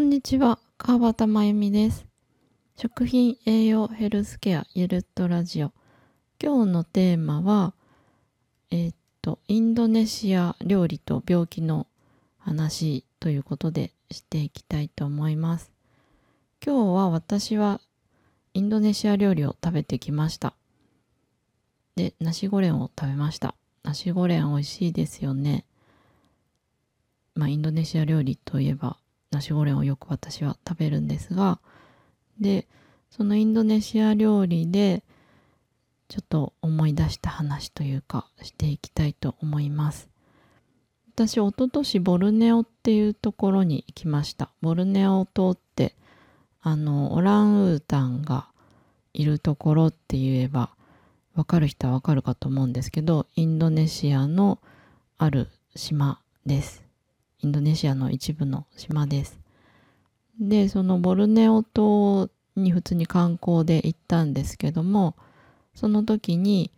こんにちは、川端真由美です。食品栄養ヘルスケアゆるっとラジオ。今日のテーマは、えーっと、インドネシア料理と病気の話ということでしていきたいと思います。今日は私はインドネシア料理を食べてきました。で、ナシゴレンを食べました。ナシゴレン美味しいですよね。まあ、インドネシア料理といえば、ナシゴレンをよく私は食べるんですが、で、そのインドネシア料理で、ちょっと思い出した話というか、していきたいと思います。私、一昨年ボルネオっていうところに行きました。ボルネオ島って、あの、オランウータンがいるところって言えば、わかる人はわかるかと思うんですけど、インドネシアのある島です。インドネシアの一部の島です。で、そのボルネオ島に普通に観光で行ったんですけども、その時に、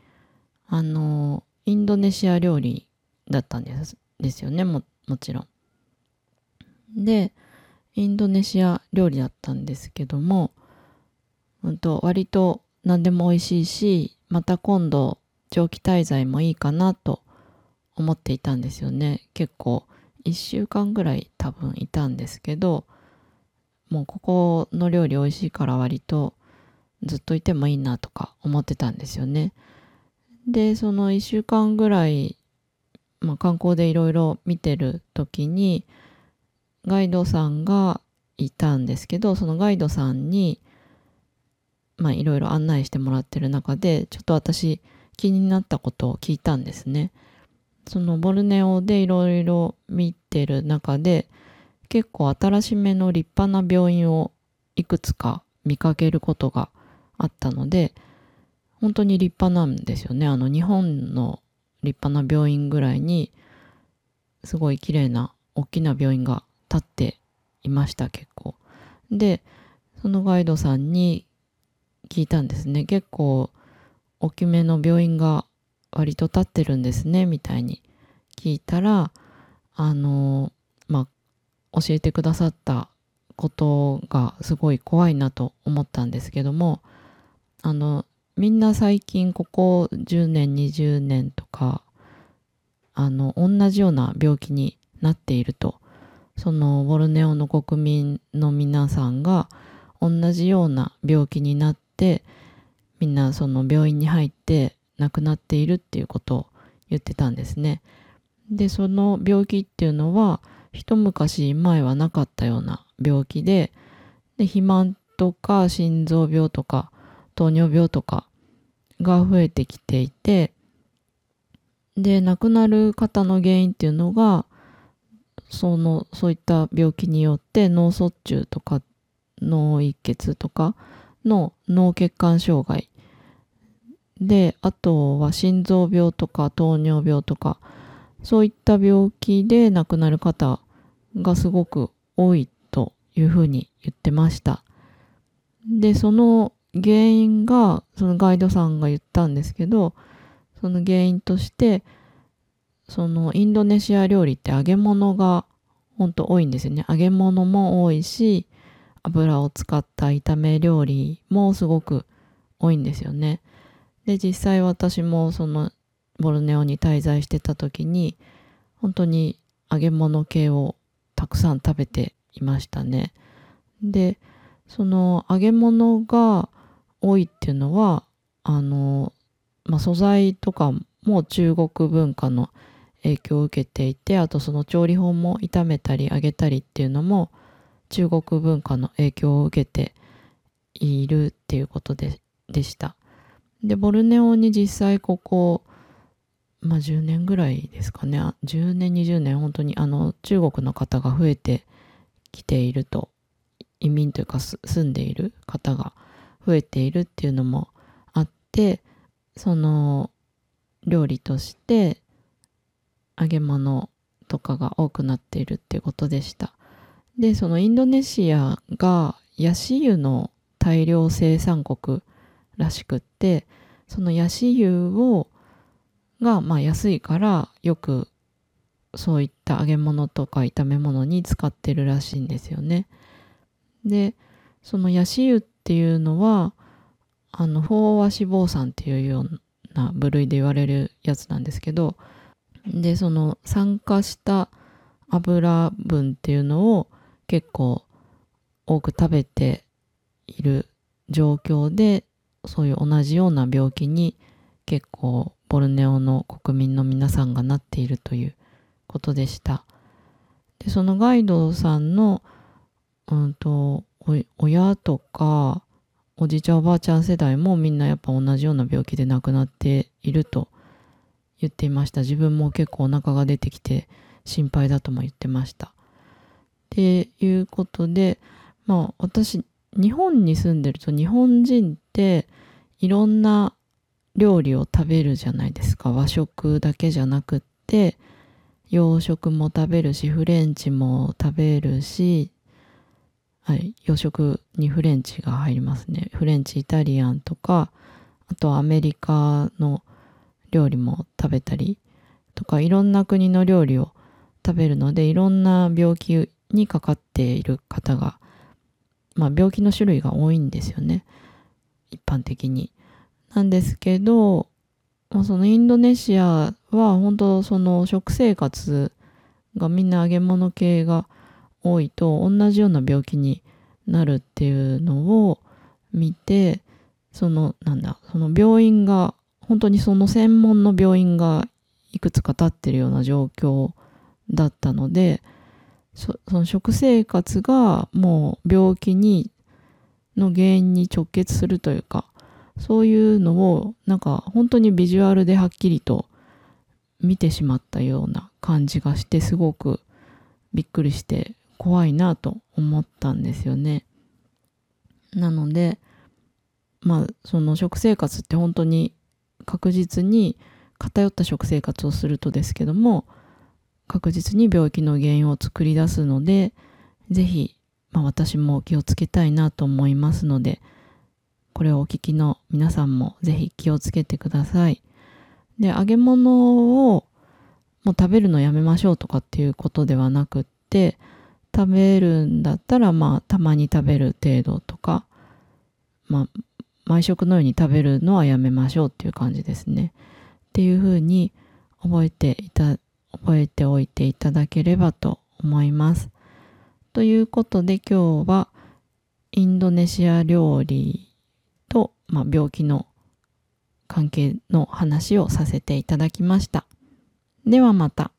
あの、インドネシア料理だったんですですよね、ももちろん。で、インドネシア料理だったんですけども、うんと、割と何でも美味しいし、また今度長期滞在もいいかなと思っていたんですよね。結構1週間ぐらい多分いたんですけど、もうここの料理美味しいから割とずっといてもいいなとか思ってたんですよね。で、その1週間ぐらい、まあ、観光でいろいろ見てる時にガイドさんがいたんですけど、そのガイドさんにいろいろ案内してもらってる中で、ちょっと私気になったことを聞いたんですね。そのボルネオでいろいろ見てる中で、結構新しめの立派な病院をいくつか見かけることがあったので、本当に立派なんですよね。あの日本の立派な病院ぐらいに、すごい綺麗な大きな病院が建っていました、結構。で、そのガイドさんに聞いたんですね。結構大きめの病院が割と建ってるんですね、みたいに聞いたら、あの、まあ、教えてくださったことがすごい怖いなと思ったんですけども、あの、みんな最近ここ10年、20年とか、あの、同じような病気になっていると、そのボルネオの国民の皆さんが同じような病気になって、みんなその病院に入って亡くなっているっていうことを言ってたんですね。で、その病気っていうのは、一昔前はなかったような病気で、で肥満とか心臓病とか糖尿病とかが増えてきていて、で、亡くなる方の原因っていうのが、その、そういった病気によって脳卒中とか脳一血とかの脳血管障害で、あとは心臓病とか糖尿病とか、そういった病気で亡くなる方がすごく多いというふうに言ってました。で、その原因が、そのガイドさんが言ったんですけど、その原因として、そのインドネシア料理って揚げ物がほんと多いんですよね。揚げ物も多いし、油を使った炒め料理もすごく多いんですよね。で、実際私もそのボルネオに滞在してた時に、本当に揚げ物系をたくさん食べていましたね。で、その揚げ物が多いっていうのは、あの、まあ、素材とかも中国文化の影響を受けていて、あとその調理法も炒めたり揚げたりっていうのも中国文化の影響を受けているっていうことででした。で、ボルネオに実際ここ、まあ10年ぐらいですかね。10年、20年、本当にあの中国の方が増えてきていると、移民というか住んでいる方が増えているっていうのもあって、その料理として揚げ物とかが多くなっているっていうことでした。で、そのインドネシアがヤシ油の大量生産国らしくって、そのヤシ油を、が、まあ安いからよくそういった揚げ物とか炒め物に使ってるらしいんですよね。でそのヤシ油っていうのはあの飽和脂肪酸っていうような部類で言われるやつなんですけどでその酸化した油分っていうのを結構多く食べている状況でそういう同じような病気に結構ボルネオの国民の皆さんがなっているということでした。でそのガイドさんの、うんと、親とかおじいちゃんおばあちゃん世代もみんなやっぱ同じような病気で亡くなっていると言っていました自分も結構お腹が出てきて心配だとも言ってましたっていうことでまあ私日本に住んでると日本人っていろんな料理を食べるじゃないですか。和食だけじゃなくって洋食も食べるしフレンチも食べるし、はい、洋食にフレンチが入りますね。フレンチイタリアンとかあとアメリカの料理も食べたりとかいろんな国の料理を食べるのでいろんな病気にかかっている方がまあ、病気の種類が多いんですよね。一般的に。なんですけど、まあ、そのインドネシアは本当その食生活がみんな揚げ物系が多いと同じような病気になるっていうのを見てそのなんだその病院が本当にその専門の病院がいくつか立ってるような状況だったのでその食生活がもう病気にの原因に直結するというかそういうのをなんか本当にビジュアルではっきりと見てしまったような感じがしてすごくびっくりして怖いなと思ったんですよね。なのでまあその食生活って本当に確実に偏った食生活をするとですけども確実に病気の原因を作り出すので、ぜひ、まあ、私も気をつけたいなと思いますので、これをお聞きの皆さんもぜひ気をつけてください。で、揚げ物をもう食べるのやめましょうとかっていうことではなくって、食べるんだったらまあたまに食べる程度とか、まあ毎食のように食べるのはやめましょうっていう感じですね。っていうふうに覚えていた覚えておいていただければと思います。ということで今日はインドネシア料理と、まあ、病気の関係の話をさせていただきました。ではまた。